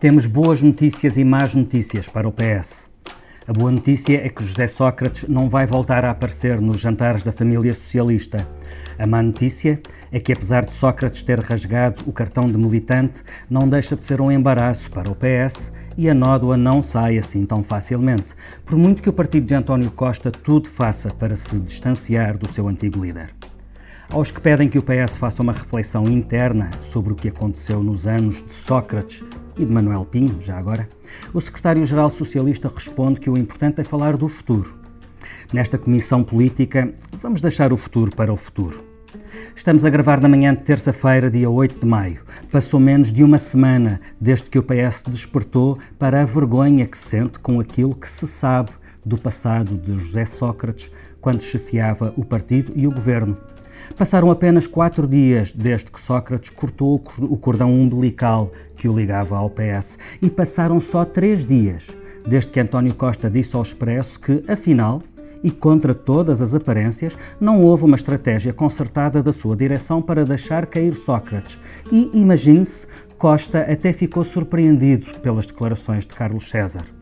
Temos boas notícias e más notícias para o PS. A boa notícia é que José Sócrates não vai voltar a aparecer nos jantares da família socialista. A má notícia é que, apesar de Sócrates ter rasgado o cartão de militante, não deixa de ser um embaraço para o PS e a nódoa não sai assim tão facilmente, por muito que o partido de António Costa tudo faça para se distanciar do seu antigo líder. Aos que pedem que o PS faça uma reflexão interna sobre o que aconteceu nos anos de Sócrates e de Manuel Pinho, já agora, o secretário-geral socialista responde que o importante é falar do futuro. Nesta comissão política, vamos deixar o futuro para o futuro. Estamos a gravar na manhã de terça-feira, dia 8 de maio. Passou menos de uma semana desde que o PS despertou para a vergonha que sente com aquilo que se sabe do passado de José Sócrates quando chefiava o partido e o governo. Passaram apenas quatro dias desde que Sócrates cortou o cordão umbilical que o ligava ao PS e passaram só três dias desde que António Costa disse ao Expresso que, afinal, e contra todas as aparências, não houve uma estratégia concertada da sua direção para deixar cair Sócrates. E, imagine-se, Costa até ficou surpreendido pelas declarações de Carlos César.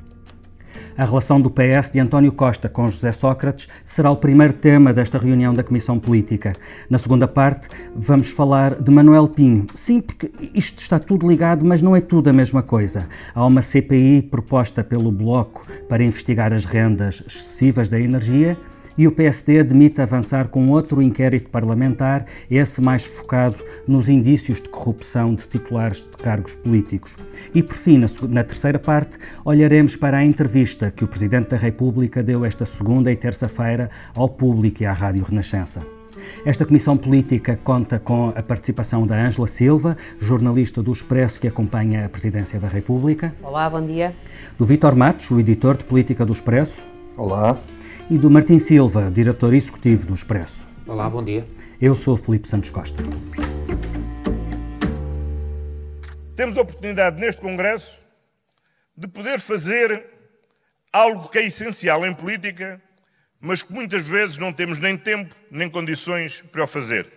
A relação do PS de António Costa com José Sócrates será o primeiro tema desta reunião da Comissão Política. Na segunda parte, vamos falar de Manuel Pinho. Sim, porque isto está tudo ligado, mas não é tudo a mesma coisa. Há uma CPI proposta pelo Bloco para investigar as rendas excessivas da energia e o PSD admite avançar com outro inquérito parlamentar, esse mais focado nos indícios de corrupção de titulares de cargos políticos. E por fim, na, terceira parte, olharemos para a entrevista que o Presidente da República deu esta segunda e terça-feira ao público e à Rádio Renascença. Esta comissão política conta com a participação da Ângela Silva, jornalista do Expresso que acompanha a Presidência da República. Olá, bom dia. Do Vítor Matos, o editor de política do Expresso. Olá e do Martim Silva, diretor executivo do Expresso. Olá, bom dia. Eu sou Felipe Santos Costa. Temos a oportunidade neste Congresso de poder fazer algo que é essencial em política, mas que muitas vezes não temos nem tempo nem condições para o fazer.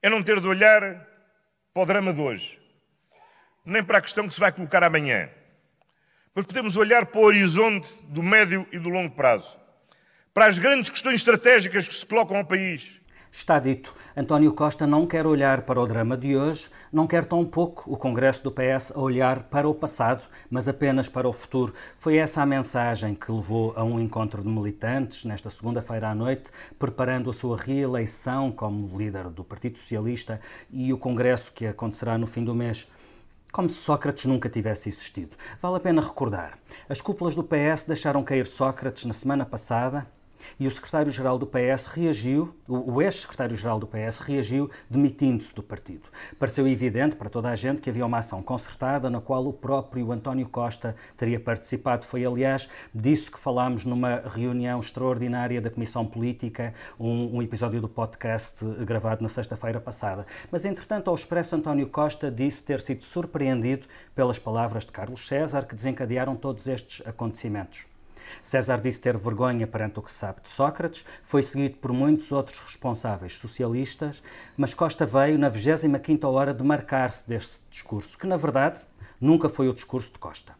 É não ter de olhar para o drama de hoje, nem para a questão que se vai colocar amanhã, mas podemos olhar para o horizonte do médio e do longo prazo para as grandes questões estratégicas que se colocam ao país. Está dito. António Costa não quer olhar para o drama de hoje, não quer tão pouco o Congresso do PS a olhar para o passado, mas apenas para o futuro. Foi essa a mensagem que levou a um encontro de militantes nesta segunda-feira à noite, preparando a sua reeleição como líder do Partido Socialista e o Congresso que acontecerá no fim do mês como se Sócrates nunca tivesse existido. Vale a pena recordar. As cúpulas do PS deixaram cair Sócrates na semana passada e o secretário-geral do PS reagiu, o ex-secretário-geral do PS reagiu demitindo-se do partido. Pareceu evidente para toda a gente que havia uma ação concertada na qual o próprio António Costa teria participado. Foi, aliás, disso que falámos numa reunião extraordinária da Comissão Política, um, um episódio do podcast gravado na sexta-feira passada. Mas, entretanto, ao Expresso, António Costa disse ter sido surpreendido pelas palavras de Carlos César que desencadearam todos estes acontecimentos. César disse ter vergonha perante o que se sabe de Sócrates, foi seguido por muitos outros responsáveis socialistas, mas Costa veio na 25ª hora de marcar-se deste discurso, que na verdade nunca foi o discurso de Costa.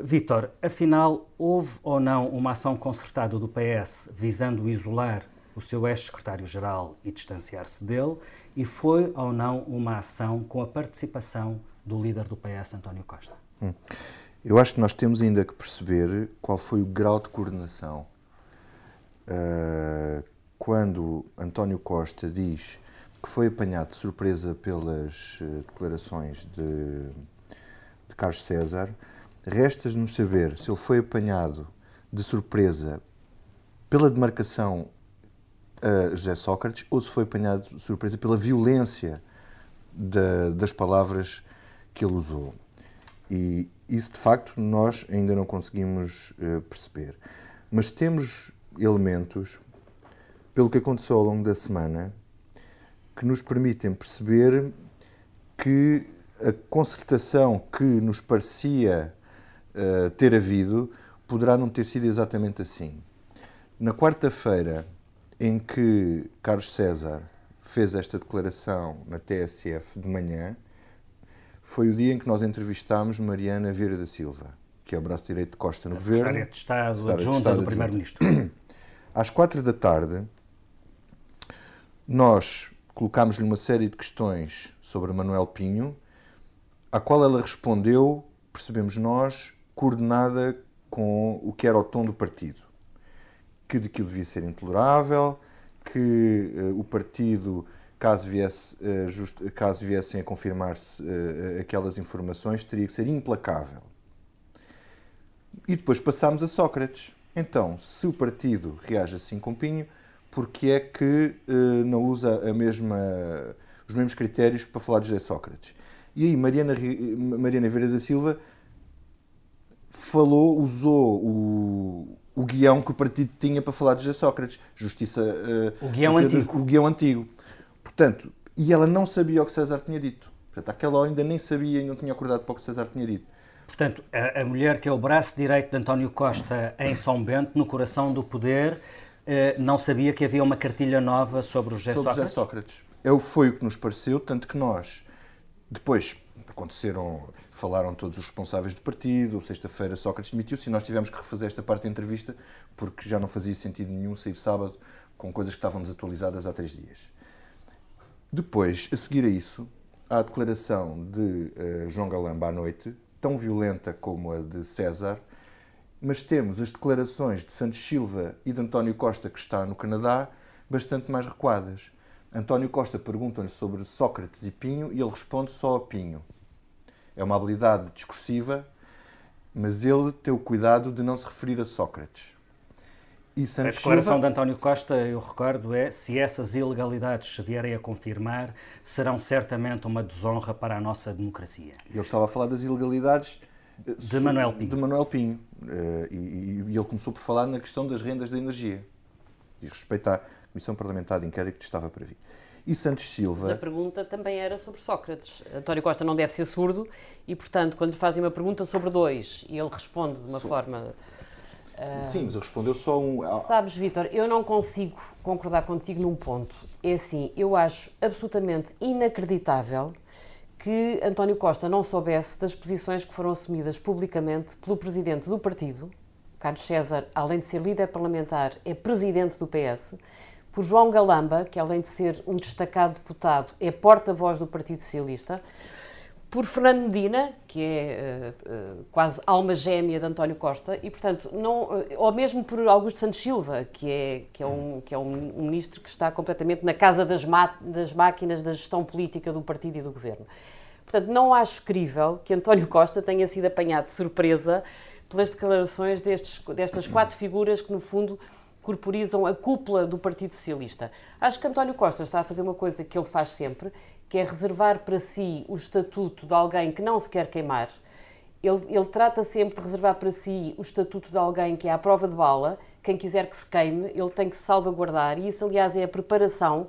Vítor, afinal, houve ou não uma ação concertada do PS visando isolar o seu ex-secretário-geral e distanciar-se dele, e foi ou não uma ação com a participação do líder do PS, António Costa? Hum. Eu acho que nós temos ainda que perceber qual foi o grau de coordenação. Uh, quando António Costa diz que foi apanhado de surpresa pelas uh, declarações de, de Carlos César, resta-nos saber se ele foi apanhado de surpresa pela demarcação a José Sócrates ou se foi apanhado de surpresa pela violência da, das palavras que ele usou. E isso, de facto, nós ainda não conseguimos uh, perceber. Mas temos elementos, pelo que aconteceu ao longo da semana, que nos permitem perceber que a concertação que nos parecia uh, ter havido poderá não ter sido exatamente assim. Na quarta-feira, em que Carlos César fez esta declaração na TSF de manhã, foi o dia em que nós entrevistámos Mariana Vieira da Silva, que é o braço direito de Costa no a governo. Secretária de Estado adjunta do Primeiro-Ministro. Às quatro da tarde, nós colocámos-lhe uma série de questões sobre Manuel Pinho, à qual ela respondeu, percebemos nós, coordenada com o que era o tom do partido. Que aquilo devia ser intolerável, que uh, o partido, caso, viesse, uh, just, caso viessem a confirmar-se uh, aquelas informações, teria que ser implacável. E depois passámos a Sócrates. Então, se o partido reage assim com Pinho, porque é que não usa a mesma, os mesmos critérios para falar de José Sócrates? E aí Mariana, Mariana Vieira da Silva falou, usou o, o guião que o partido tinha para falar de José Sócrates. Justiça. O guião antigo. O guião antigo. Portanto, e ela não sabia o que César tinha dito. Portanto, àquela hora ainda nem sabia e não tinha acordado para o que César tinha dito. Portanto, a, a, mulher que é o braço direito de António Costa em São Bento, no coração do poder, eh, não sabia que havia uma cartilha nova sobre o José sobre Sócrates? José Sócrates. É, foi o que nos pareceu, tanto que nós, depois aconteceram falaram todos os responsáveis do partido, sexta-feira Sócrates demitiu-se e nós tivemos que refazer esta parte da entrevista porque já não fazia sentido nenhum sair sábado com coisas que estavam desatualizadas há três dias. Depois, a seguir a isso, há a declaração de uh, João Galamba à noite, tão violenta como a de César, mas temos as declarações de Santos Silva e de António Costa, que está no Canadá, bastante mais recuadas. António Costa pergunta-lhe sobre Sócrates e Pinho e ele responde só a Pinho é uma habilidade discursiva, mas ele tem o cuidado de não se referir a Sócrates. E Santos a declaração Silva... de António Costa, eu recordo, é se essas ilegalidades se vierem a confirmar, serão certamente uma desonra para a nossa democracia. Ele estava a falar das ilegalidades eh, de Manuel Pinho. De Manuel Pinho. Eh, e, e, ele começou por falar na questão das rendas da energia. Diz respeito à Comissão Parlamentar de Inquérito que estava para vir e Santos Silva. Mas a pergunta também era sobre Sócrates. António Costa não deve ser surdo e, portanto, quando lhe fazem uma pergunta sobre dois e ele responde de uma so... forma. Uh... Sim, mas respondeu só um. Sabes, Vitor, eu não consigo concordar contigo num ponto. É assim, eu acho absolutamente inacreditável que António Costa não soubesse das posições que foram assumidas publicamente pelo presidente do partido, Carlos César, além de ser líder parlamentar, é presidente do PS, por João Galamba, que além de ser um destacado deputado, é porta-voz do Partido Socialista, por Fernando Medina, que é uh, uh, quase alma gêmea de António Costa, e portanto, não, uh, ou mesmo por Augusto Santos Silva, que é, que é, um, que é um, um ministro que está completamente na casa das, das máquinas da gestão política do partido e do governo. Portanto, não acho crível que António Costa tenha sido apanhado de surpresa pelas declarações destes, destas quatro figuras que, no fundo, corporizam a cúpula do Partido Socialista. Acho que António Costa está a fazer uma coisa que ele faz sempre, que é reservar para si o estatuto de alguém que não se quer queimar. Ele, ele trata sempre de reservar para si o estatuto de alguém que é à prova de bala, quem quiser que se queime, ele tem que se salvaguardar, e isso, aliás, é a preparação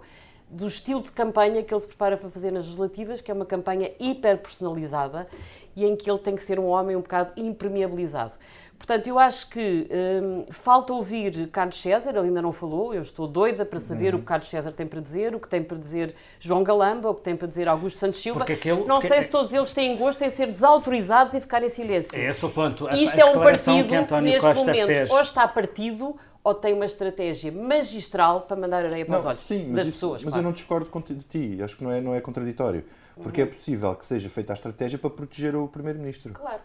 do estilo de campanha que ele se prepara para fazer nas legislativas, que é uma campanha hiper personalizada e em que ele tem que ser um homem um bocado impermeabilizado. Portanto, eu acho que hum, falta ouvir Carlos César, ele ainda não falou, eu estou doida para saber uhum. o que Carlos César tem para dizer, o que tem para dizer João Galamba, o que tem para dizer Augusto Santos Silva. Aquele, não sei se todos eles têm gosto em ser desautorizados e ficar em silêncio. É esse o ponto. Isto é um partido que, que neste Costa momento fez. ou está partido ou tem uma estratégia magistral para mandar areia para não, os olhos sim, das isso, pessoas. Mas claro. eu não discordo de ti, acho que não é, não é contraditório. Porque uhum. é possível que seja feita a estratégia para proteger o Primeiro-Ministro. Claro.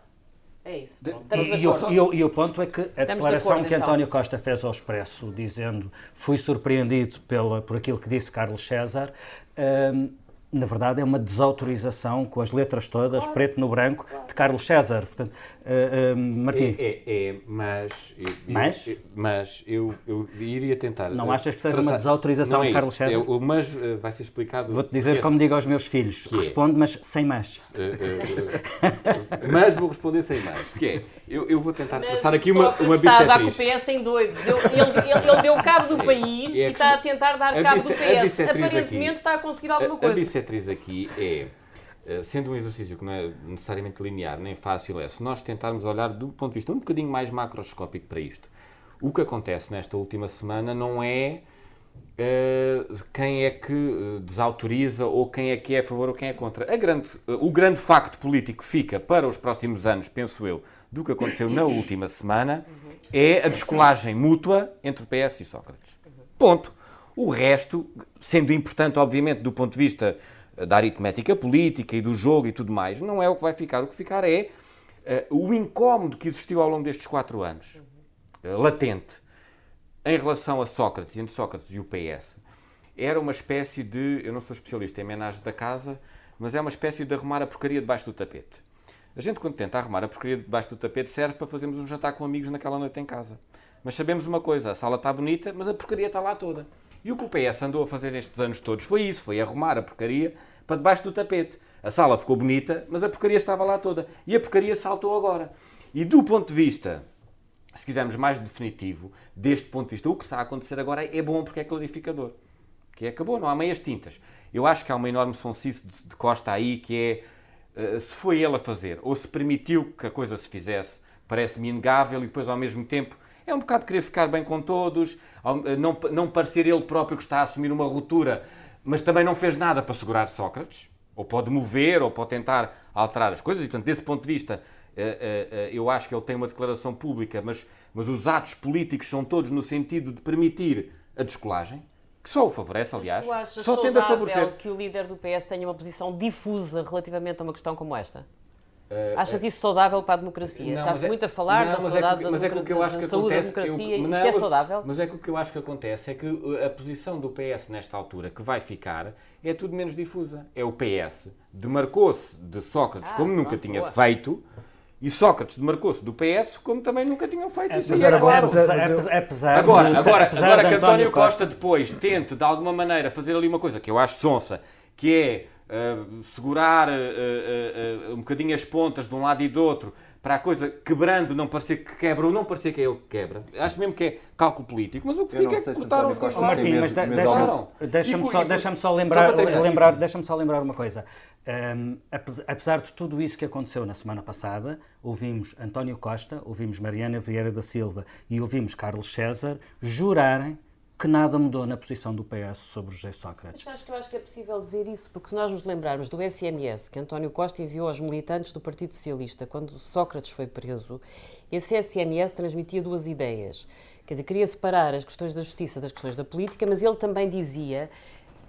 É isso. De, e, e, o, e, o, e, o, ponto é que a Estamos declaração acordo, que então. António Costa fez ao Expresso, dizendo fui surpreendido pela, por aquilo que disse Carlos César, um, na verdade, é uma desautorização com as letras todas, claro. preto no branco, claro. de Carlos César. Portanto, uh, uh, Martim. É, é, é mas. Eu, mas? Eu, mas eu, eu iria tentar. Não achas que seja traçar... uma desautorização é de Carlos César? o mas vai ser explicado. Vou-te dizer como digo aos meus filhos: que responde, é? mas sem mais. mas vou responder sem mais. Que é, eu, eu vou tentar mas traçar aqui uma, uma está a dar com o PS em doido. Deu, ele, ele, ele, deu cabo do país é, e está a tentar dar cabo do PS. Aparentemente está a conseguir alguma coisa bissetriz aqui é, eh, sendo um exercício que não é necessariamente linear nem fácil, é se nós tentarmos olhar do ponto de vista um bocadinho mais macroscópico para isto. O que acontece nesta última semana não é uh, quem é que uh, desautoriza ou quem é que é a favor ou quem é contra. Grande, uh, o grande facto político fica para os próximos anos, penso eu, do que aconteceu na última semana, é a descolagem mútua entre o PS e Sócrates. Ponto. O resto, sendo importante, obviamente, do ponto de vista da aritmética política e do jogo e tudo mais, não é o que vai ficar. O que ficar é o incómodo que existiu ao longo destes quatro anos, latente, em relação a Sócrates, entre Sócrates e o PS, era uma espécie de. Eu não sou especialista em homenagem da casa, mas é uma espécie de arrumar a porcaria debaixo do tapete. A gente, quando tenta arrumar a porcaria debaixo do tapete, serve para fazermos um jantar com amigos naquela noite em casa. Mas sabemos uma coisa: a sala está bonita, mas a porcaria está lá toda. E o que o PS andou a fazer estes anos todos foi isso: foi arrumar a porcaria para debaixo do tapete. A sala ficou bonita, mas a porcaria estava lá toda. E a porcaria saltou agora. E do ponto de vista se quisermos mais definitivo, deste ponto de vista, o que está a acontecer agora é bom porque é clarificador. Que é, acabou, não há meias tintas. Eu acho que há uma enorme sonsice de Costa aí que é uh, se foi ele a fazer ou se permitiu que a coisa se fizesse, parece-me inegável e depois ao mesmo tempo é um bocado querer ficar bem com todos, não, não parecer ele próprio que está a assumir uma ruptura, mas também não fez nada para segurar Sócrates, ou pode mover, ou pode tentar alterar as coisas, e portanto, desse ponto de vista, eh, eh, eh, eu acho que ele tem uma declaração pública, mas, mas os atos políticos são todos no sentido de permitir a descolagem, que só o favorece, aliás, só tende a favorecer. que o líder do PS tenha uma posição difusa relativamente a uma questão como esta? Uh, Achas isso saudável para a democracia? Estás é, muito a falar não, da saudade é mas é que o que eu acho que acontece, da democracia eu, não, é saudável? Mas é que o que eu acho que acontece é que a posição do PS nesta altura que vai ficar é tudo menos difusa. É o PS demarcou-se de Sócrates ah, como pronto, nunca tinha boa. feito e Sócrates demarcou-se do PS como também nunca tinham feito. É, isso mas era claro. apesar, agora, agora, agora que António Costa, Costa depois tente, de alguma maneira, fazer ali uma coisa que eu acho sonsa, que é uh, segurar uh, uh, um bocadinho as pontas de um lado e do outro, para a coisa quebrando não parecer que quebra ou não parecer que é ele que quebra. Acho mesmo que é cálculo político, mas o que fica é que cortaram os dois lados. Martim, mas deixa-me só, deixa só lembrar, só lembrar, deixa só lembrar uma coisa. Um, apesar de tudo isso que aconteceu na semana passada, ouvimos António Costa, ouvimos Mariana Vieira da Silva e ouvimos Carlos César jurarem que nada mudou na posição do PS sobre José Sócrates. Mas acho que eu acho que é possível dizer isso, porque se nós nos lembrarmos do SMS que António Costa enviou aos militantes do Partido Socialista quando Sócrates foi preso, esse SMS transmitia duas ideias. Quer dizer, queria separar as questões da justiça das questões da política, mas ele também dizia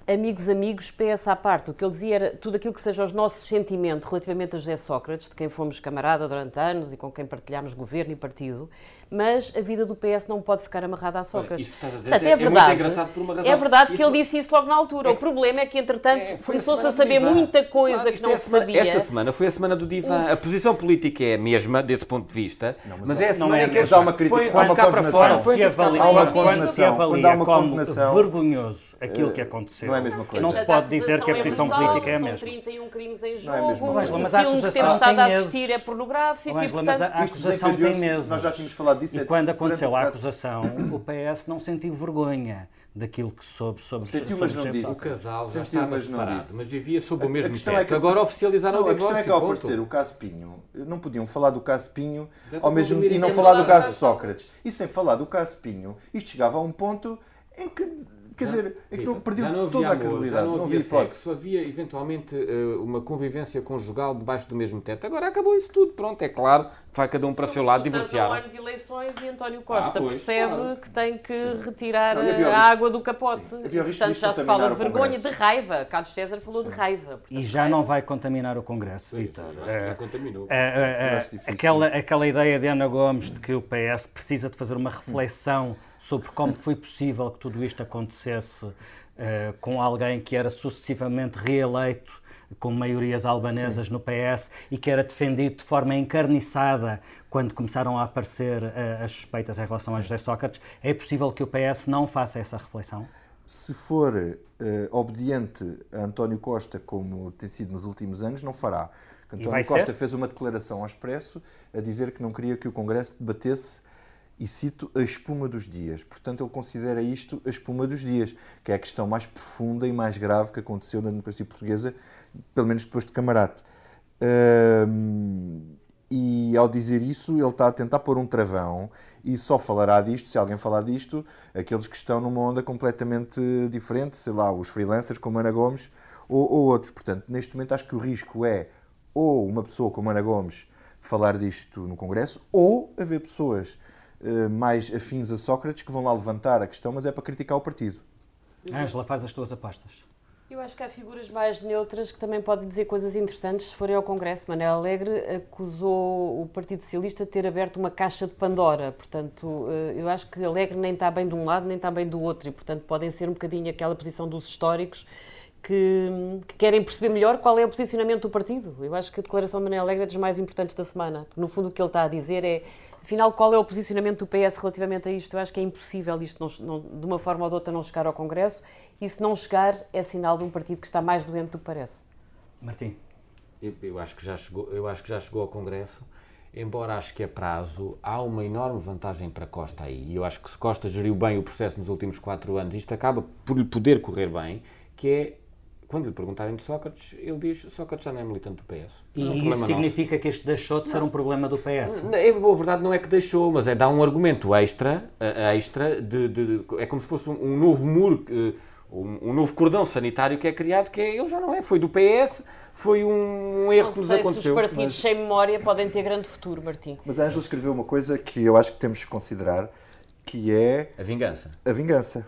amigos, amigos, PS à parte. O que ele dizia era tudo aquilo que seja os nossos sentimentos relativamente a José Sócrates, de quem fomos camarada durante anos e com quem partilhámos governo e partido, mas a vida do PS não pode ficar amarrada a Sócrates. Olha, isso Portanto, é, é, verdade, é engraçado por uma razão. É verdade isso... que ele disse isso logo na altura. É... O problema é que, entretanto, é, começou-se a, saber muita coisa claro, que não é se sabia. Esta semana foi a semana do divã. Uf. A posição política é a mesma, desse ponto de vista, não, mas, mas, é a semana em que há uma crítica, põe, há uma fora. Se avalia, há uma condenação, se avalia como vergonhoso aquilo que aconteceu, não é a mesma coisa. Não se pode dizer que a posição política é a mesma. São 31 crimes em jogo, mas a acusação que temos estado a assistir é pornográfico e, portanto... a acusação tem meses. Nós já tínhamos falado disso. E quando aconteceu a acusação, o PS não sentiu vergonha daquilo que soube sobre Sentiu, mas não disse. O casal já Sentiu, estava mas separado, mas vivia sob o mesmo teto. É que Agora oficializaram não, o divórcio. A questão é que ao aparecer o caso Pinho, não podiam falar do caso Pinho ao mesmo, e não falar do caso Sócrates. E sem falar do caso Pinho, isto chegava a um ponto em que Quer já, dizer, é que não perdeu não toda amor, a credibilidade. Já não havia, não havia sexo, havia eventualmente uh, uma convivência conjugal debaixo do mesmo teto. Agora acabou isso tudo, pronto, é claro que vai cada um para o seu lado divorciar. ano de eleições e António Costa ah, pois, percebe claro. que tem que Sim. retirar não, a água do capote. E, portanto, já se fala de vergonha, de raiva. Carlos César falou Sim. de raiva. Portanto, e já não vai contaminar o Congresso, Vitor. Acho que já contaminou. É, é, aquela, aquela ideia de Ana Gomes de que o PS precisa de fazer uma reflexão sobre como foi possível que tudo isto acontecesse uh, com alguém que era sucessivamente reeleito com maiorias albanesas Sim. no PS e que era defendido de forma encarniçada quando começaram a aparecer uh, as suspeitas em relação a José Sócrates. É possível que o PS não faça essa reflexão? Se for uh, obediente a António Costa, como tem sido nos últimos anos, não fará. António Costa ser? fez uma declaração ao Expresso a dizer que não queria que o Congresso debatesse e cito a espuma dos dias. Portanto, ele considera isto a espuma dos dias, que é a questão mais profunda e mais grave que aconteceu na democracia portuguesa, pelo menos depois de Camarate. E ao dizer isso, ele está a tentar pôr um travão e só falará disto, se alguém falar disto, aqueles que estão numa onda completamente diferente, sei lá, os freelancers como Ana Gomes ou, ou outros. Portanto, neste momento acho que o risco é ou uma pessoa como Ana Gomes falar disto no Congresso, ou haver pessoas mais afins a Sócrates que vão lá levantar a questão, mas é para criticar o partido. Ângela, faz as tuas apostas. Eu acho que há figuras mais neutras que também podem dizer coisas interessantes se forem ao Congresso. Manel Alegre acusou o Partido Socialista de ter aberto uma caixa de Pandora. Portanto, eh, eu acho que Alegre nem está bem de um lado nem está bem do outro. E, portanto, podem ser um bocadinho aquela posição dos históricos que, que, querem perceber melhor qual é o posicionamento do partido. Eu acho que a declaração de Manel Alegre é dos mais importantes da semana. No fundo, o que ele está a dizer é Afinal, qual é o posicionamento do PS relativamente a isto? Eu acho que é impossível isto, não, não, de uma forma ou de outra, não chegar ao Congresso e se não chegar, é sinal de um partido que está mais doente do que parece. Martim. Eu, eu, acho que já chegou, eu acho que já chegou ao Congresso, embora acho que a prazo há uma enorme vantagem para Costa aí. E eu acho que se Costa geriu bem o processo nos últimos quatro anos, isto acaba por lhe poder correr bem, que é quando lhe perguntarem de Sócrates, ele diz Sócrates já não é militante do PS. E é um isso significa nosso. que este deixou de ser um problema do PS? É, a verdade não é que deixou, mas é dar um argumento extra, extra de, de, de é como se fosse um, um novo muro, eh, um, um, novo cordão sanitário que é criado, que é, ele já não é, foi do PS, foi um, erro não que nos aconteceu. Se os partidos mas... sem memória podem ter grande futuro, Martim. Mas a Ângela escreveu uma coisa que eu acho que temos que considerar, que é... A vingança. A vingança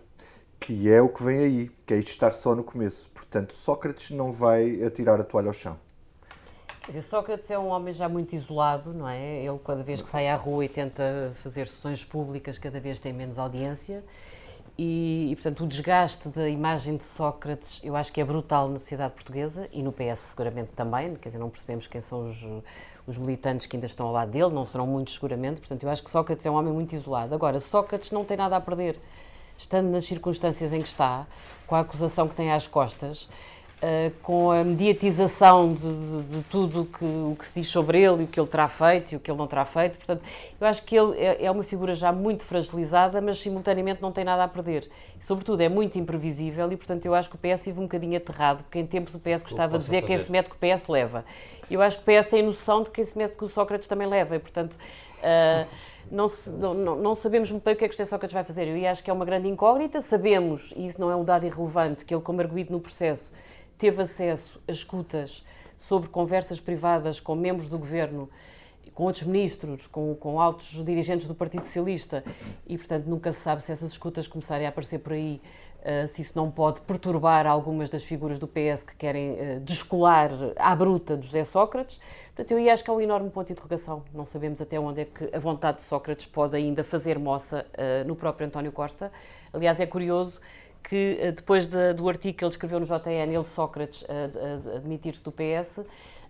que é o que vem aí, que é isto estar só no começo. Portanto, Sócrates não vai atirar a toalha ao chão. Quer dizer, Sócrates é um homem já muito isolado, não é? Ele, cada vez que sai à rua e tenta fazer sessões públicas, cada vez tem menos audiência. E, e, portanto, o desgaste da imagem de Sócrates eu acho que é brutal na sociedade portuguesa e no PS seguramente também, quer dizer, não percebemos quem são os, os militantes que ainda estão ao lado dele, não serão muitos seguramente, portanto, eu acho que Sócrates é um homem muito isolado. Agora, Sócrates não tem nada a perder estando nas circunstâncias em que está, com a acusação que tem às costas, uh, com a mediatização de, de, de tudo que, o que se diz sobre ele e o que ele terá feito e o que ele não terá feito. Portanto, eu acho que ele é, é uma figura já muito fragilizada, mas simultaneamente não tem nada a perder. E, sobretudo, é muito imprevisível e, portanto, eu acho que o PS vive um bocadinho aterrado, porque em tempos o PS gostava de dizer fazer. quem se mete que o PS leva. Eu acho que o PS tem noção de quem se mete que o Sócrates também leva e, portanto. Uh, não, se, não, não, sabemos muito bem o que é que o José Sócrates vai fazer. Eu acho que é uma grande incógnita. Sabemos, e isso não é um dado irrelevante, que ele, como arguído no processo, teve acesso a escutas sobre conversas privadas com membros do governo, com outros ministros, com, com altos dirigentes do Partido Socialista, e, portanto, nunca se sabe se essas escutas começarem a aparecer por aí Uh, se isso não pode perturbar algumas das figuras do PS que querem uh, descolar à bruta de José Sócrates. Portanto, eu acho que há um enorme ponto de interrogação. Não sabemos até onde é que a vontade de Sócrates pode ainda fazer moça uh, no próprio António Costa. Aliás, é curioso que depois de, do artigo que ele escreveu no JN, ele, Sócrates, a admitir-se do PS,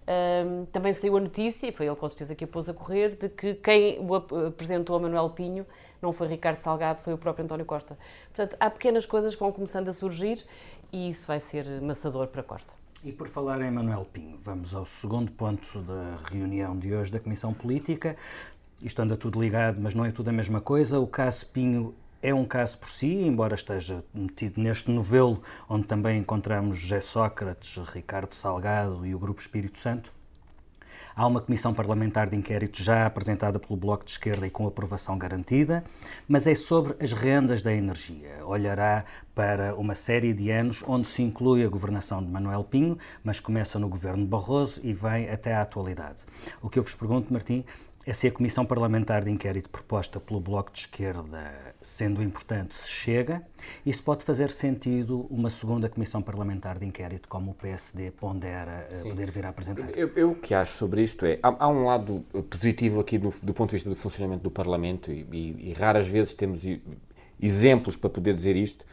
um, também saiu a notícia, e foi ele com certeza que a pôs a correr, de que quem o apresentou a Manuel Pinho não foi Ricardo Salgado, foi o próprio António Costa. Portanto, há pequenas coisas que vão começando a surgir e isso vai ser maçador para Costa. E por falar em Manuel Pinho, vamos ao segundo ponto da reunião de hoje da Comissão Política. Isto anda tudo ligado, mas não é tudo a mesma coisa. O caso Pinho é um caso por si, embora esteja metido neste novelo onde também encontramos José Sócrates, Ricardo Salgado e o Grupo Espírito Santo. Há uma comissão parlamentar de inquérito já apresentada pelo Bloco de Esquerda e com aprovação garantida, mas é sobre as rendas da energia. Olhará para uma série de anos onde se inclui a governação de Manuel Pinho, mas começa no governo Barroso e vem até à atualidade. O que eu vos pergunto, Martim, é se a comissão parlamentar de inquérito proposta pelo Bloco de Esquerda, sendo importante, se chega e se pode fazer sentido uma segunda comissão parlamentar de inquérito, como o PSD pondera eh, Sim. poder vir a apresentar. Eu, eu, o que acho sobre isto é, há, há um lado positivo aqui do, do, ponto de vista do funcionamento do Parlamento e, e, e raras vezes temos exemplos para poder dizer isto,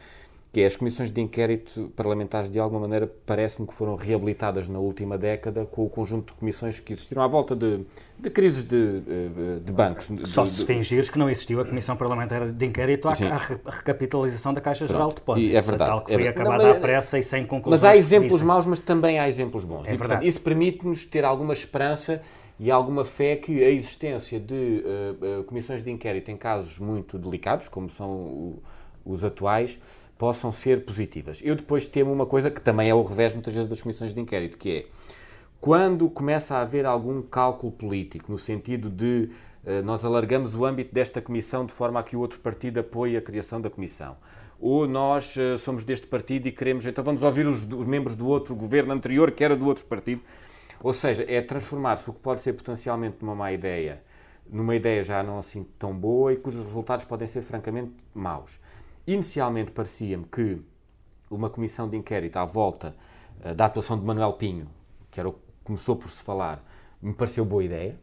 que é as comissões de inquérito parlamentares, de alguma maneira, parece-me que foram reabilitadas na última década com o conjunto de comissões que existiram à volta de, de crises de, eh, de bancos. Só de, se fingires que não existiu a Comissão Parlamentar de Inquérito à, à recapitalização da Caixa Geral de Depósitos. É verdade. Tal que é foi acabada não, mas, à pressa e sem conclusões. Mas há exemplos maus, mas também há exemplos bons. É e, portanto, isso permite-nos ter alguma esperança e alguma fé que a existência de uh, uh, comissões de inquérito em casos muito delicados, como são o, os atuais, possam ser positivas. Eu depois temo uma coisa que também é o revés muitas vezes das comissões de inquérito, que é quando começa a haver algum cálculo político, no sentido de uh, nós alargamos o âmbito desta comissão de forma a que o outro partido apoie a criação da comissão, ou nós uh, somos deste partido e queremos, então vamos ouvir os, os, membros do outro governo anterior que era do outro partido. Ou seja, é transformar-se o que pode ser potencialmente uma má ideia numa ideia já não assim tão boa e cujos resultados podem ser francamente maus. Inicialmente parecia-me que uma comissão de inquérito à volta uh, da atuação de Manuel Pinho, que era o que começou por se falar, me pareceu boa ideia,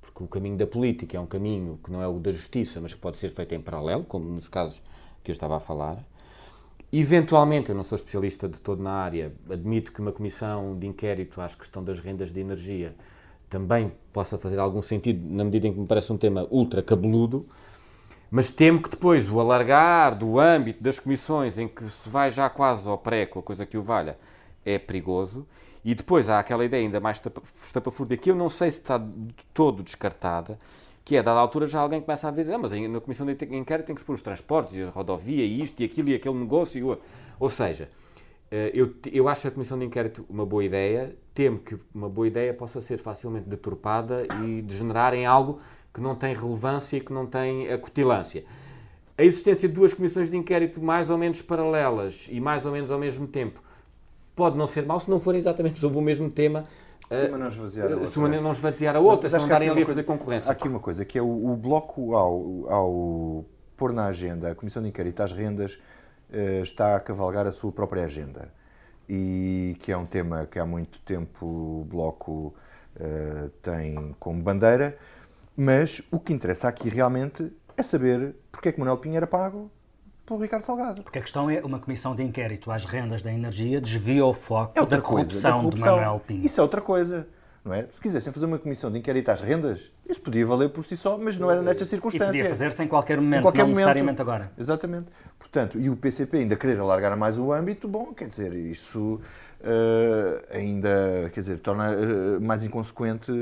porque o caminho da política é um caminho que não é o da justiça, mas que pode ser feito em paralelo, como nos casos que eu estava a falar. Eventualmente, eu não sou especialista de todo na área, admito que uma comissão de inquérito à questão das rendas de energia também possa fazer algum sentido, na medida em que me parece um tema ultra cabeludo, mas temo que depois o alargar do âmbito das comissões em que se vai já quase ao pré a coisa que o valha é perigoso. E depois há aquela ideia ainda mais estapafúrdia que eu não sei se está de todo descartada, que é, a dada altura, já alguém começa a dizer, ah, mas na comissão de inquérito tem que se pôr os transportes, e a rodovia, e isto, e aquilo, e aquele negócio, e o outro. Ou seja, eh, eu, eu acho a comissão de inquérito uma boa ideia, temo que uma boa ideia possa ser facilmente deturpada e degenerar em algo que não tem relevância e que não tem acutilância. A existência de duas comissões de inquérito mais ou menos paralelas e mais ou menos ao mesmo tempo pode não ser mal se não forem exatamente sobre o mesmo tema. Se uma não esvaziar a outra. Se uma não esvaziar a outra, se não estarem ali a fazer concorrência. Há aqui uma coisa, que é o, o Bloco, ao, ao pôr na agenda a Comissão de Inquérito às rendas, uh, está a cavalgar a sua própria agenda. E que é um tema que há muito tempo o Bloco tem como bandeira, mas o que interessa aqui realmente é saber porque é que Manuel Pinho era pago pelo Ricardo Salgado. Porque a questão é uma comissão de inquérito às rendas da energia desvia o foco é da, corrupção coisa, da, corrupção de Manuel Pinho. Isso é outra coisa. Não é? Se quisessem fazer uma comissão de inquérito às rendas, isso podia valer por si só, mas não era nesta circunstância. E podia fazer-se em qualquer momento, em qualquer não momento. necessariamente agora. Exatamente. Portanto, e o PCP ainda querer alargar mais o âmbito, bom, quer dizer, isso ainda, quer dizer, torna uh, mais inconsequente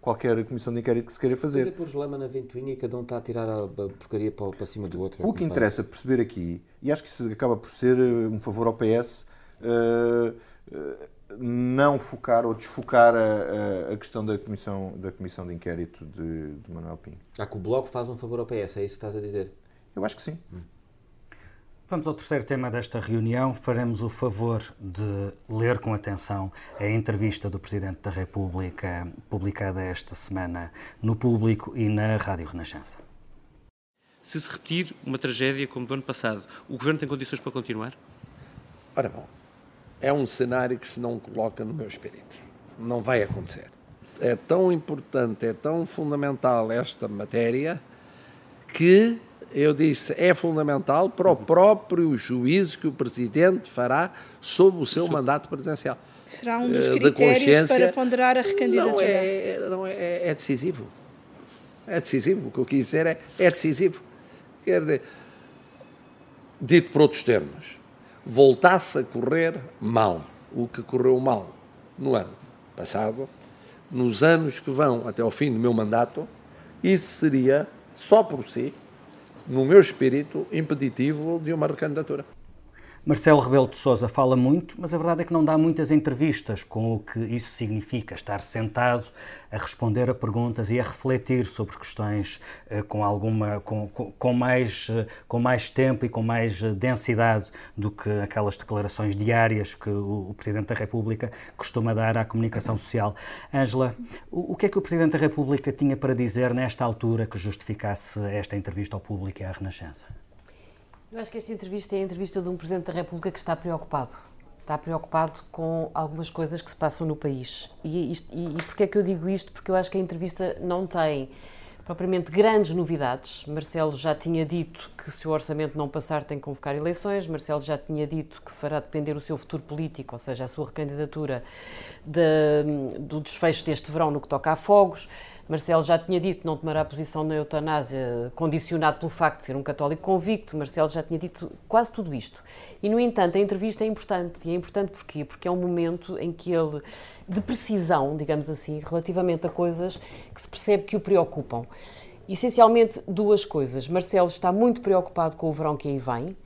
qualquer comissão de inquérito que se queira fazer. Mas é pôr lama na ventoinha e cada um está a tirar a porcaria para, para cima do outro. É o que, que interessa parece. perceber aqui, e acho que isso acaba por ser eh, um favor ao PS, não focar ou desfocar a, a, questão da comissão, da comissão de inquérito de, de Manuel Pinho. Ah, que o Bloco faz um favor ao PS, é isso que estás a dizer? Eu acho que sim. Hum. Vamos ao terceiro tema desta reunião. Faremos o favor de ler com atenção a entrevista do Presidente da República, publicada esta semana no Público e na Rádio Renascença. Se se repetir uma tragédia como do ano passado, o Governo tem condições para continuar? Ora bom, é um cenário que se não coloca no meu espírito. Não vai acontecer. É tão importante, é tão fundamental esta matéria que eu disse, é fundamental para o próprio juízo que o Presidente fará sobre o seu mandato presidencial. Será um dos eh, critérios para ponderar a recandidatura? Não, é, não é, é, decisivo. É decisivo. O que eu quis dizer é, é decisivo. Quer dizer, dito por outros termos, voltasse a correr mal o que correu mal no ano passado, nos anos que vão até ao fim do meu mandato, isso seria, só por si, no meu espírito, impeditivo de uma recandidatura. Marcelo Rebelo de Sousa fala muito, mas a verdade é que não dá muitas entrevistas com o que isso significa, estar sentado a responder a perguntas e a refletir sobre questões uh, com alguma com, com, mais uh, com mais tempo e com mais uh, densidade do que aquelas declarações diárias que o, o, Presidente da República costuma dar à comunicação social. Ângela, o, o que é que o Presidente da República tinha para dizer nesta altura que justificasse esta entrevista ao público e à Renascença? Eu acho que esta entrevista é a entrevista de um Presidente da República que está preocupado. Está preocupado com algumas coisas que se passam no país. E, isto, e, e porquê é que eu digo isto? Porque eu acho que a entrevista não tem propriamente grandes novidades. Marcelo já tinha dito que se o orçamento não passar tem que convocar eleições. Marcelo já tinha dito que fará depender o seu futuro político, ou seja, a sua recandidatura, de, do desfecho deste verão no que toca a fogos. Marcelo já tinha dito que não tomará posição na eutanásia condicionado pelo facto de ser um católico convicto. Marcelo já tinha dito quase tudo isto. E, no entanto, a entrevista é importante. E é importante porquê? Porque é um momento em que ele, de precisão, digamos assim, relativamente a coisas que se percebe que o preocupam. Essencialmente duas coisas. Marcelo está muito preocupado com o verão que aí vem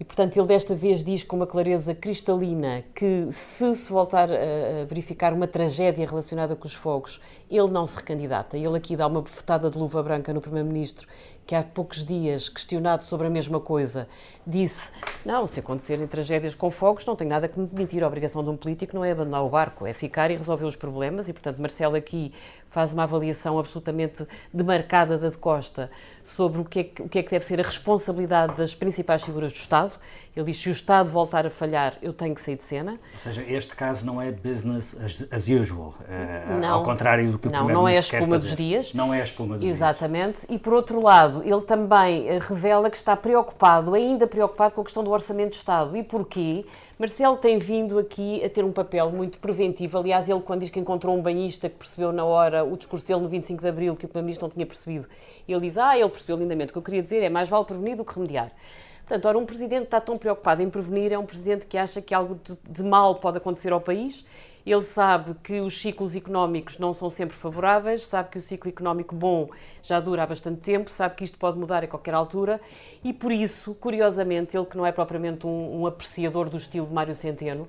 E, portanto, ele desta vez diz com uma clareza cristalina que, se se voltar a verificar uma tragédia relacionada com os fogos, ele não se recandidata. Ele aqui dá uma bofetada de luva branca no Primeiro-Ministro que há poucos dias, questionado sobre a mesma coisa, disse: Não, se acontecerem tragédias com fogos, não tem nada que me demitir. A obrigação de um político não é abandonar o barco, é ficar e resolver os problemas. E, portanto, Marcelo aqui faz uma avaliação absolutamente demarcada da de Costa sobre o que, é que, o que é que deve ser a responsabilidade das principais figuras do Estado. Ele diz: se o Estado voltar a falhar, eu tenho que sair de cena. Ou seja, este caso não é business as, usual, uh, não, ao contrário do que o Não, não é a espuma dos dias. Não é a espuma dos Exatamente. dias. Exatamente. E, por outro lado, ele também eh, revela que está preocupado, ainda preocupado com a questão do Orçamento de Estado. E porquê? Marcelo tem vindo aqui a ter um papel muito preventivo. Aliás, ele, quando diz que encontrou um banhista que percebeu na hora o discurso dele no 25 de Abril, que o Primeiro-Ministro não tinha percebido, ele diz: Ah, ele percebeu lindamente. O que eu queria dizer é mais vale prevenir do que remediar. Portanto, ora, um presidente está tão preocupado em prevenir é um presidente que acha que algo de, de mal pode acontecer ao país ele sabe que os ciclos económicos não são sempre favoráveis, sabe que o ciclo económico bom já dura há bastante tempo, sabe que isto pode mudar a qualquer altura e por isso, curiosamente, ele que não é propriamente um, um apreciador do estilo de Mário Centeno,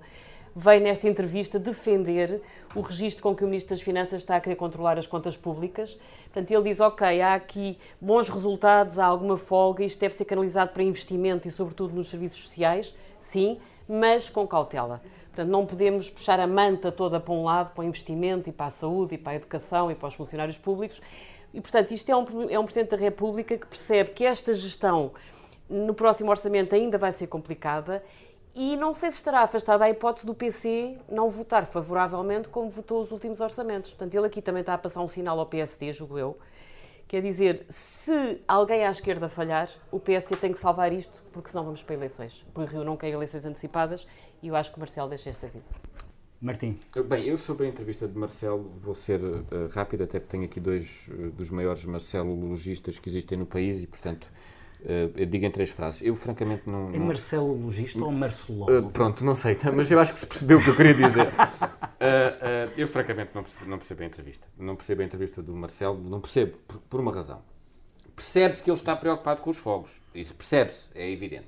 veio nesta entrevista defender o registro com que o Ministro das Finanças está a querer controlar as contas públicas. Portanto, ele diz, ok, há aqui bons resultados, há alguma folga, isto deve ser canalizado para investimento e, sobretudo, nos serviços sociais, sim, mas com cautela. Portanto, não podemos puxar a manta toda para um lado, para o investimento e para a saúde e para a educação e para os funcionários públicos. E, portanto, isto é um, é um Presidente da República que percebe que esta gestão no próximo orçamento ainda vai ser complicada e não sei se estará afastada a hipótese do PC não votar favoravelmente como votou os últimos orçamentos. Portanto, ele aqui também está a passar um sinal ao PSD, julgo eu, Quer dizer, se alguém à esquerda falhar, o PST tem que salvar isto, porque senão vamos para eleições. O Rio não quer eleições antecipadas e eu acho que o Marcelo deixa este aviso. Martim. Bem, eu sobre a entrevista de Marcelo vou ser uh, rápido, até porque tenho aqui dois uh, dos maiores marcelologistas que existem no país e, portanto, Uh, eu digo em três frases. Eu, francamente, não. É não... marcelologista ou marcelólogo? Uh, pronto, não sei, tá, mas eu acho que se percebeu o que eu queria dizer. Uh, eu, francamente, não percebo, não percebo a entrevista. Não percebo a entrevista do Marcelo, não percebo, por, por uma razão. Percebe-se que ele está preocupado com os fogos. Isso percebe-se, é evidente.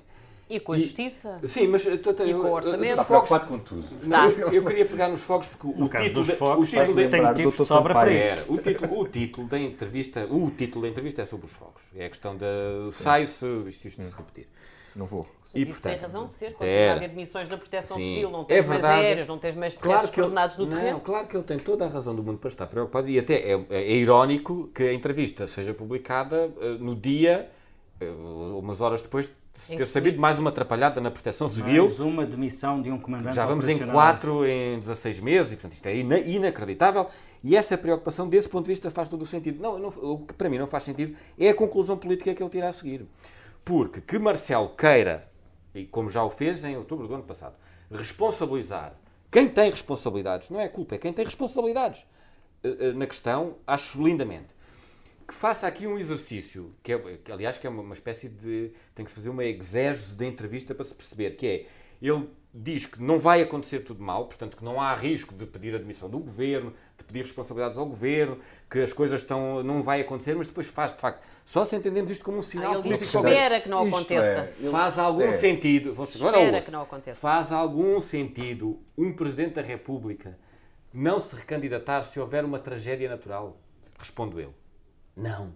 E com a e, justiça. Sim, mas e com o orçamento. Está preocupado com tudo. Não, eu queria pegar nos fogos porque o, título, de, fogos, o título tem motivos de sobra para isso. O título, o título da entrevista, o título da entrevista é sobre os fogos. É a questão da sai se isto, isto se repetir. Não vou. E, portanto, tem razão de ser, quando é, haver demissões na proteção sim, civil, não tens é verdade, mais aéreas, não tens mais claro que coordenados no terreno. Não, claro que ele tem toda a razão do mundo para estar preocupado e até é, é, é irónico que a entrevista seja publicada uh, no dia, uh, umas horas depois ter sabido mais uma atrapalhada na proteção civil. Mais uma demissão de um comandante Já vamos em 4 em 16 meses, e portanto isto é ina inacreditável. E essa preocupação, desse ponto de vista, faz todo o sentido. Não, não, o que para mim não faz sentido é a conclusão política que ele tira a seguir. Porque que Marcelo queira e como já o fez em outubro do ano passado, responsabilizar quem tem responsabilidades, não é culpa, é quem tem responsabilidades eh, eh, na questão, acho lindamente. Que faça aqui um exercício, que, é, que aliás que é uma, uma espécie de. tem que se fazer uma exégese da entrevista para se perceber, que é ele diz que não vai acontecer tudo mal, portanto que não há risco de pedir admissão do governo, de pedir responsabilidades ao governo, que as coisas estão não vai acontecer, mas depois faz de facto. Só se entendemos isto como um sinal ah, ele político. Espera que não aconteça. É, faz algum é. sentido. Vamos espera que não aconteça. Faz algum sentido um presidente da República não se recandidatar se houver uma tragédia natural? Respondo eu. Não.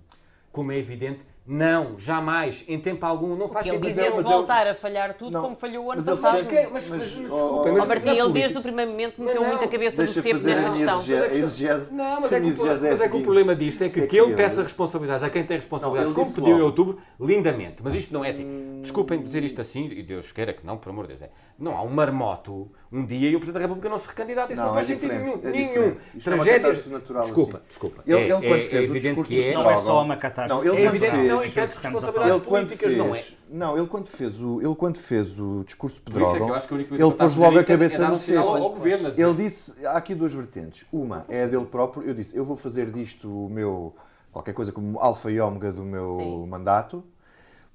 Como é evidente, não, jamais, em tempo algum, não faz sentido. Ele dizia-se voltar eu... a falhar tudo não. como falhou o ano mas passado. Mas, mas, mas, desculpa, mas, Martim, ele desde o primeiro momento meteu não, muito a cabeça do cepo nesta questão. Exigese, não, mas é que, mas é que o problema disto é que, é que ele peça responsabilidades a quem tem responsabilidades, como pediu em outubro, lindamente. Mas isto não é assim. Hum... Desculpem dizer isto assim, e Deus queira que não, por amor de Deus. É. Não há um marmoto um dia e o Presidente da República não se recandidata. Isso não, não faz é sentido nenhum. É nenhum. Tragédias. Desculpa, assim. desculpa. Ele, ele, quando é, fez é evidente que é. Não é só uma catástrofe. Não, é evidente que não impede responsabilidades políticas, fez, não é? Não, ele quando fez o, ele quando fez o discurso Pedrógão, é ele pôs logo a cabeça é no cepo. Ele disse, há aqui duas vertentes. Uma é a dele próprio. Eu disse, eu vou fazer disto o meu, qualquer coisa como alfa e ômega do meu Sim. mandato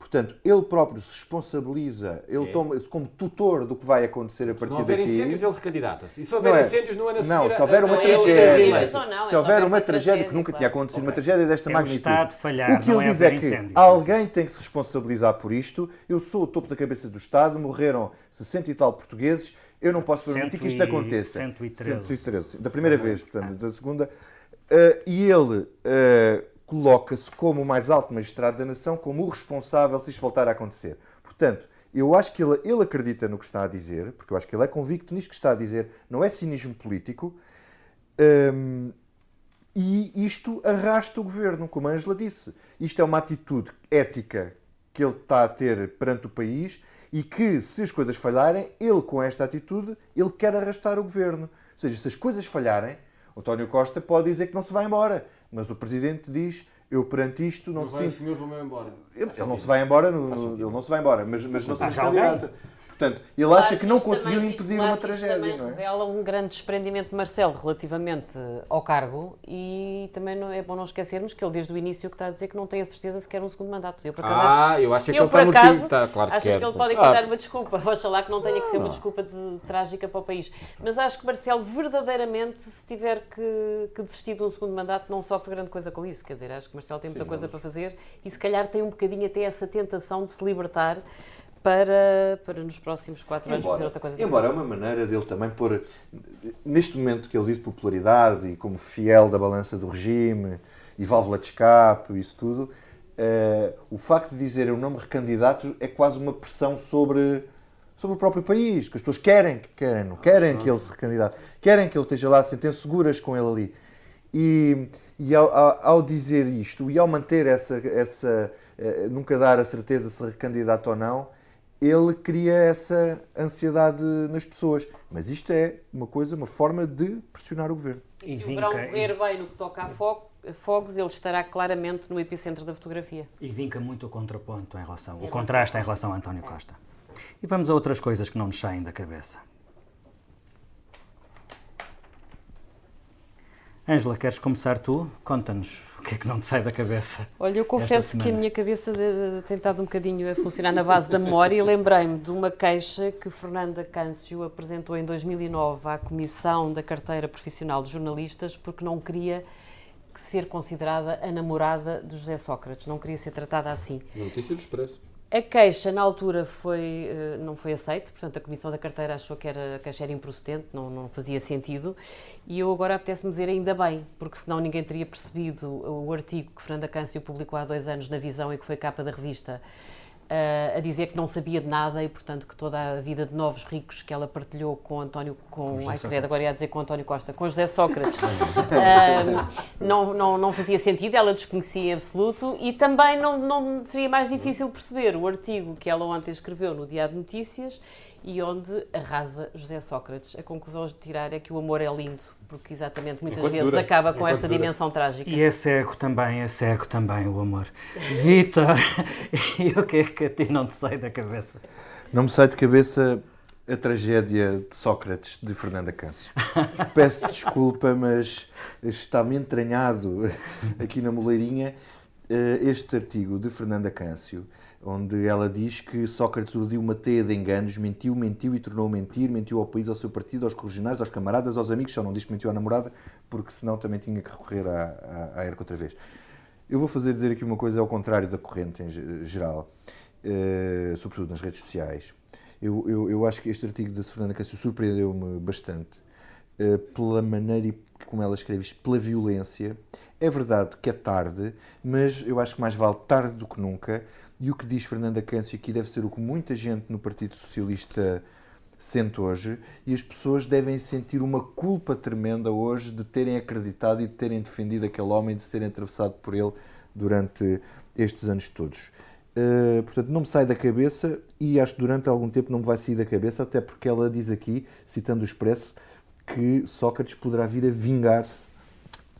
Portanto, ele próprio se responsabiliza, ele é. toma como tutor do que vai acontecer a partir daqui. Se houver incêndios, ele recandidata-se. E se houver é. incêndios no ano a. Não, se houver uma não, tragédia, não, se houver uma tragédia que nunca tinha acontecido, uma tragédia desta é magnitude. O Estado falhar, o que ele é diz é que alguém tem que se responsabilizar por isto. Eu sou o topo da cabeça do Estado, morreram 60 e tal portugueses, eu não posso permitir que isto aconteça. 113. 113. Da primeira vez, portanto, da segunda. Uh, e ele... Coloca-se como o mais alto magistrado da nação, como o responsável se isto voltar a acontecer. Portanto, eu acho que ele, ele acredita no que está a dizer, porque eu acho que ele é convicto nisto que está a dizer, não é cinismo político, hum, e isto arrasta o governo, como a Angela disse. Isto é uma atitude ética que ele está a ter perante o país e que, se as coisas falharem, ele, com esta atitude, ele quer arrastar o governo. Ou seja, se as coisas falharem, António Costa pode dizer que não se vai embora. Mas o Presidente diz, eu perante isto não, não sinto... o senhor vou embora. Ele, ele não se vai embora, no, ele não se vai embora, mas, mas não se candidato. Portanto, ele claro, acha que não conseguiu também, impedir claro, uma tragédia. Também não é? revela um grande desprendimento de Marcelo relativamente ao cargo e também não, é bom não esquecermos que ele desde o início que está a dizer que não tem a certeza se quer um segundo mandato. Eu, por acaso, ah, eu acho que ele está time. Está, claro que achas que ele pode ah. dar uma desculpa. Oxalá que não tenha que ser uma desculpa de, trágica para o país. Mas acho que Marcelo verdadeiramente, se tiver que, que, desistir de um segundo mandato, não sofre grande coisa com isso. Quer dizer, acho que Marcelo tem muita Sim, coisa não. para fazer e se calhar tem um bocadinho até essa tentação de se libertar para, para nos próximos quatro anos fazer outra coisa. Embora é uma maneira dele também pôr, neste momento que ele diz popularidade e como fiel da balança do regime e válvula de escape isso tudo, uh, o facto de dizer eu não me recandidato é quase uma pressão sobre, sobre o próprio país, que as pessoas querem, que querem, não querem que ele se recandidate, querem que ele esteja lá, se sentem seguras com ele ali. E, e ao, ao, ao, dizer isto e ao manter essa, essa uh, nunca dar a certeza se recandidata ou não, ele cria essa ansiedade nas pessoas. Mas isto é uma coisa, uma forma de pressionar o governo. E se o verão correr bem no que toca a fogos, ele estará claramente no epicentro da fotografia. E vinca muito o contraponto em relação, em o contraste em relação a António Costa. E vamos a outras coisas que não nos saem da cabeça. Ângela, queres começar tu? Conta-nos o que é que não te sai da cabeça. Olha, eu confesso que a minha cabeça tem estado um bocadinho a funcionar na base da memória e lembrei-me de uma queixa que Fernanda Câncio apresentou em 2009 à Comissão da Carteira Profissional de Jornalistas porque não queria ser considerada a namorada de José Sócrates, não queria ser tratada assim. Notícia do Expresso. A queixa, na altura, foi, eh, não foi aceita, portanto, a Comissão da Carteira achou que era, a queixa era improcedente, não, não fazia sentido, e eu agora apetece-me dizer ainda bem, porque senão ninguém teria percebido o artigo que Fernanda Câncio publicou há dois anos na Visão e que foi capa da revista, uh, a dizer que não sabia de nada e, portanto, que toda a vida de novos ricos que ela partilhou com António, com, com ai, agora ia dizer com António Costa, com José Sócrates, não, não, não fazia sentido, ela desconhecia em absoluto e também não, não seria mais difícil perceber o artigo que ela ontem escreveu no Diário de Notícias e onde arrasa José Sócrates. A conclusão a tirar é que o amor é lindo porque exatamente muitas Enquanto vezes dura. acaba com Enquanto esta dura. dimensão trágica. E é cego também, é cego também o amor. Vitor, e o que é que a ti não te sai da cabeça? Não me sai de cabeça a tragédia de Sócrates de Fernanda Câncio. Peço desculpa, mas está-me entranhado aqui na moleirinha eh, este artigo de Fernanda Câncio onde ela diz que Sócrates urdiu uma teia de enganos, mentiu, mentiu e tornou a mentir, mentiu ao país, ao seu partido, aos corregionais, aos camaradas, aos amigos, só não diz que mentiu à namorada, porque senão também tinha que recorrer à, à, à outra vez. Eu vou fazer dizer aqui uma coisa ao contrário da corrente em geral, uh, sobretudo nas redes sociais. Eu, eu, eu, acho que este artigo da Fernanda Cássio surpreendeu-me bastante uh, pela maneira como ela escreve isto, pela violência. É verdade que é tarde, mas eu acho que mais vale tarde do que nunca, e o que diz Fernanda Câncio aqui deve ser o que muita gente no Partido Socialista sente hoje, e as pessoas devem sentir uma culpa tremenda hoje de terem acreditado e de terem defendido aquele homem, de se terem atravessado por ele durante estes anos todos. Uh, portanto, não me sai da cabeça e acho que durante algum tempo não me vai sair da cabeça, até porque ela diz aqui, citando o Expresso, que Sócrates poderá vir a vingar-se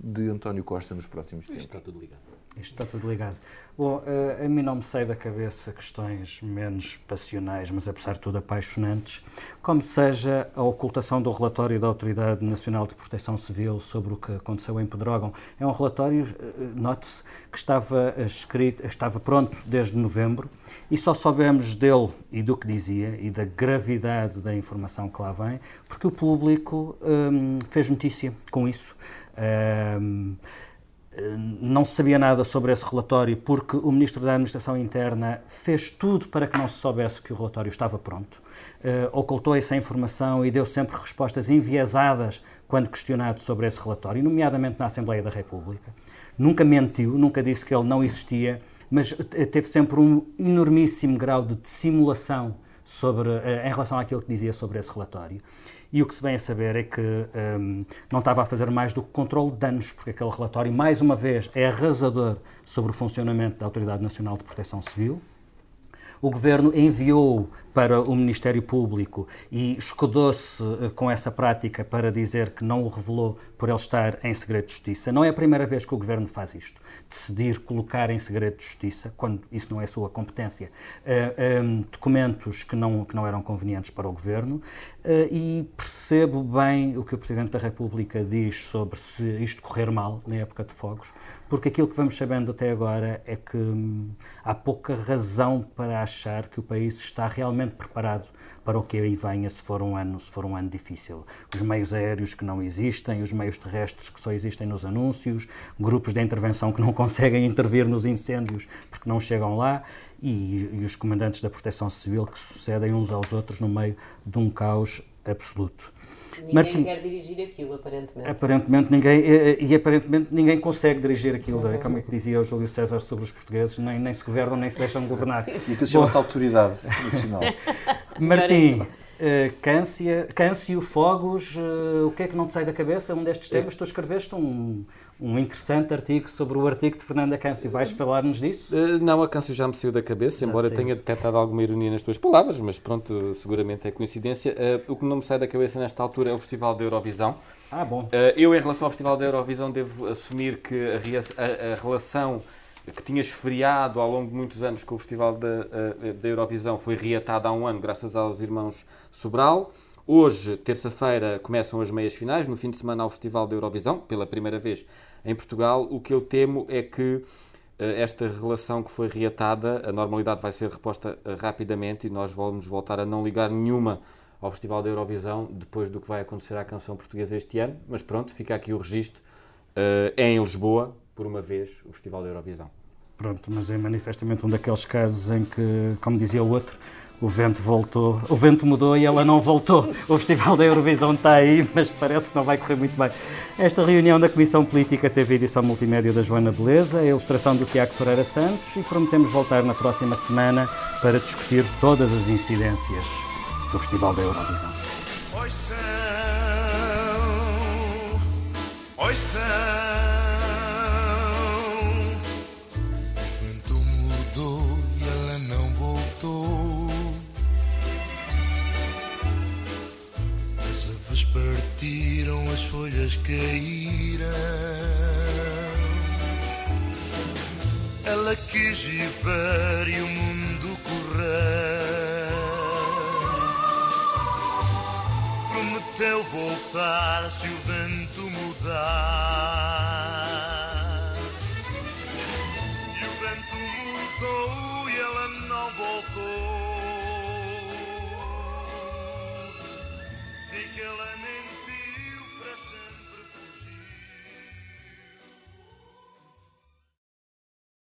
de António Costa nos próximos Isto tempos? está tudo ligado. Isto está tudo ligado. Bom, eh, a mim não me sai da cabeça questões menos passionais, mas apesar de tudo apaixonantes, como seja a ocultação do relatório da Autoridade Nacional de Proteção Civil sobre o que aconteceu em Pedrógão. É um relatório, eh, note-se, que estava escrito, estava pronto desde novembro e só soubemos dele e do que dizia e da gravidade da informação que lá vem, porque o público hum, fez notícia com isso. Hum, não se sabia nada sobre esse relatório porque o Ministro da Administração Interna fez tudo para que não se soubesse que o relatório estava pronto. Uh, ocultou essa informação e deu sempre respostas enviesadas quando questionado sobre esse relatório, nomeadamente na Assembleia da República. Nunca mentiu, nunca disse que ele não existia, mas teve sempre um enormíssimo grau de dissimulação sobre, uh, em relação àquilo que dizia sobre esse relatório. E o que se vem a saber é que um, não estava a fazer mais do que controle de danos, porque aquele relatório, mais uma vez, é arrasador sobre o funcionamento da Autoridade Nacional de Proteção Civil. O governo enviou para o Ministério Público e escudou-se eh, com essa prática para dizer que não o revelou por ele estar em segredo de justiça. Não é a primeira vez que o governo faz isto. Decidir colocar em segredo de justiça, quando isso não é sua competência, uh, um, documentos que não, que não eram convenientes para o governo. E percebo bem o que o Presidente da República diz sobre se isto correr mal na época de fogos, porque aquilo que vamos sabendo até agora é que hum, há pouca razão para achar que o país está realmente preparado para o que aí venha se for um ano, se for um ano difícil. Os meios aéreos que não existem, os meios terrestres que só existem nos anúncios, grupos de intervenção que não conseguem intervir nos incêndios porque não chegam lá e, e os comandantes da Proteção Civil que sucedem uns aos outros no meio de um caos absoluto. Ninguém Martim, quer dirigir aquilo, aparentemente. Aparentemente ninguém, e, e, aparentemente ninguém consegue dirigir aquilo, é? como é que dizia o Júlio César sobre os portugueses, nem, nem se governam, nem se deixam governar. E aquilo chama-se autoridade nacional. Martim, Uh, Câncio, Câncio, Fogos, uh, o que é que não te sai da cabeça? Um destes temas, tu escreveste um, um interessante artigo sobre o artigo de Fernanda Câncio. Vais falar-nos disso? Uh, não, a Câncio já me saiu da cabeça, já embora tenha detectado alguma ironia nas tuas palavras, mas pronto, seguramente é coincidência. o que não me sai da cabeça nesta altura é o Festival da Eurovisão. Ah, bom. eu, em relação ao Festival da Eurovisão, devo assumir que a, a, a relação que tinha esfriado ao longo de muitos anos com o Festival da, eh, da Eurovisão foi reatada há um ano graças aos irmãos Sobral. Hoje, terça-feira, começam as meias finais. No fim de semana, ao Festival da Eurovisão, pela primeira vez em Portugal. O que eu temo é que eh, esta relação que foi reatada, a normalidade vai ser reposta eh, rapidamente e nós vamos voltar a não ligar nenhuma ao Festival da Eurovisão depois do que vai acontecer à canção portuguesa este ano. Mas pronto, fica aqui o registro. É em Lisboa, por uma vez, o Festival da Eurovisão. Pronto, mas é manifestamente um daqueles casos em que, como dizia o outro, o vento voltou, o vento mudou e ela não voltou. O Festival da Eurovisão está aí, mas parece que não vai correr muito bem. Esta reunião da Comissão Política teve a edição multimédia da Joana Beleza, a ilustração do Tiago Pereira Santos e prometemos voltar na próxima semana para discutir todas as incidências do Festival da Eurovisão. Oi são, folhas caíram. Ela quis ver e o mundo correr. Prometeu voltar se o vento mudar.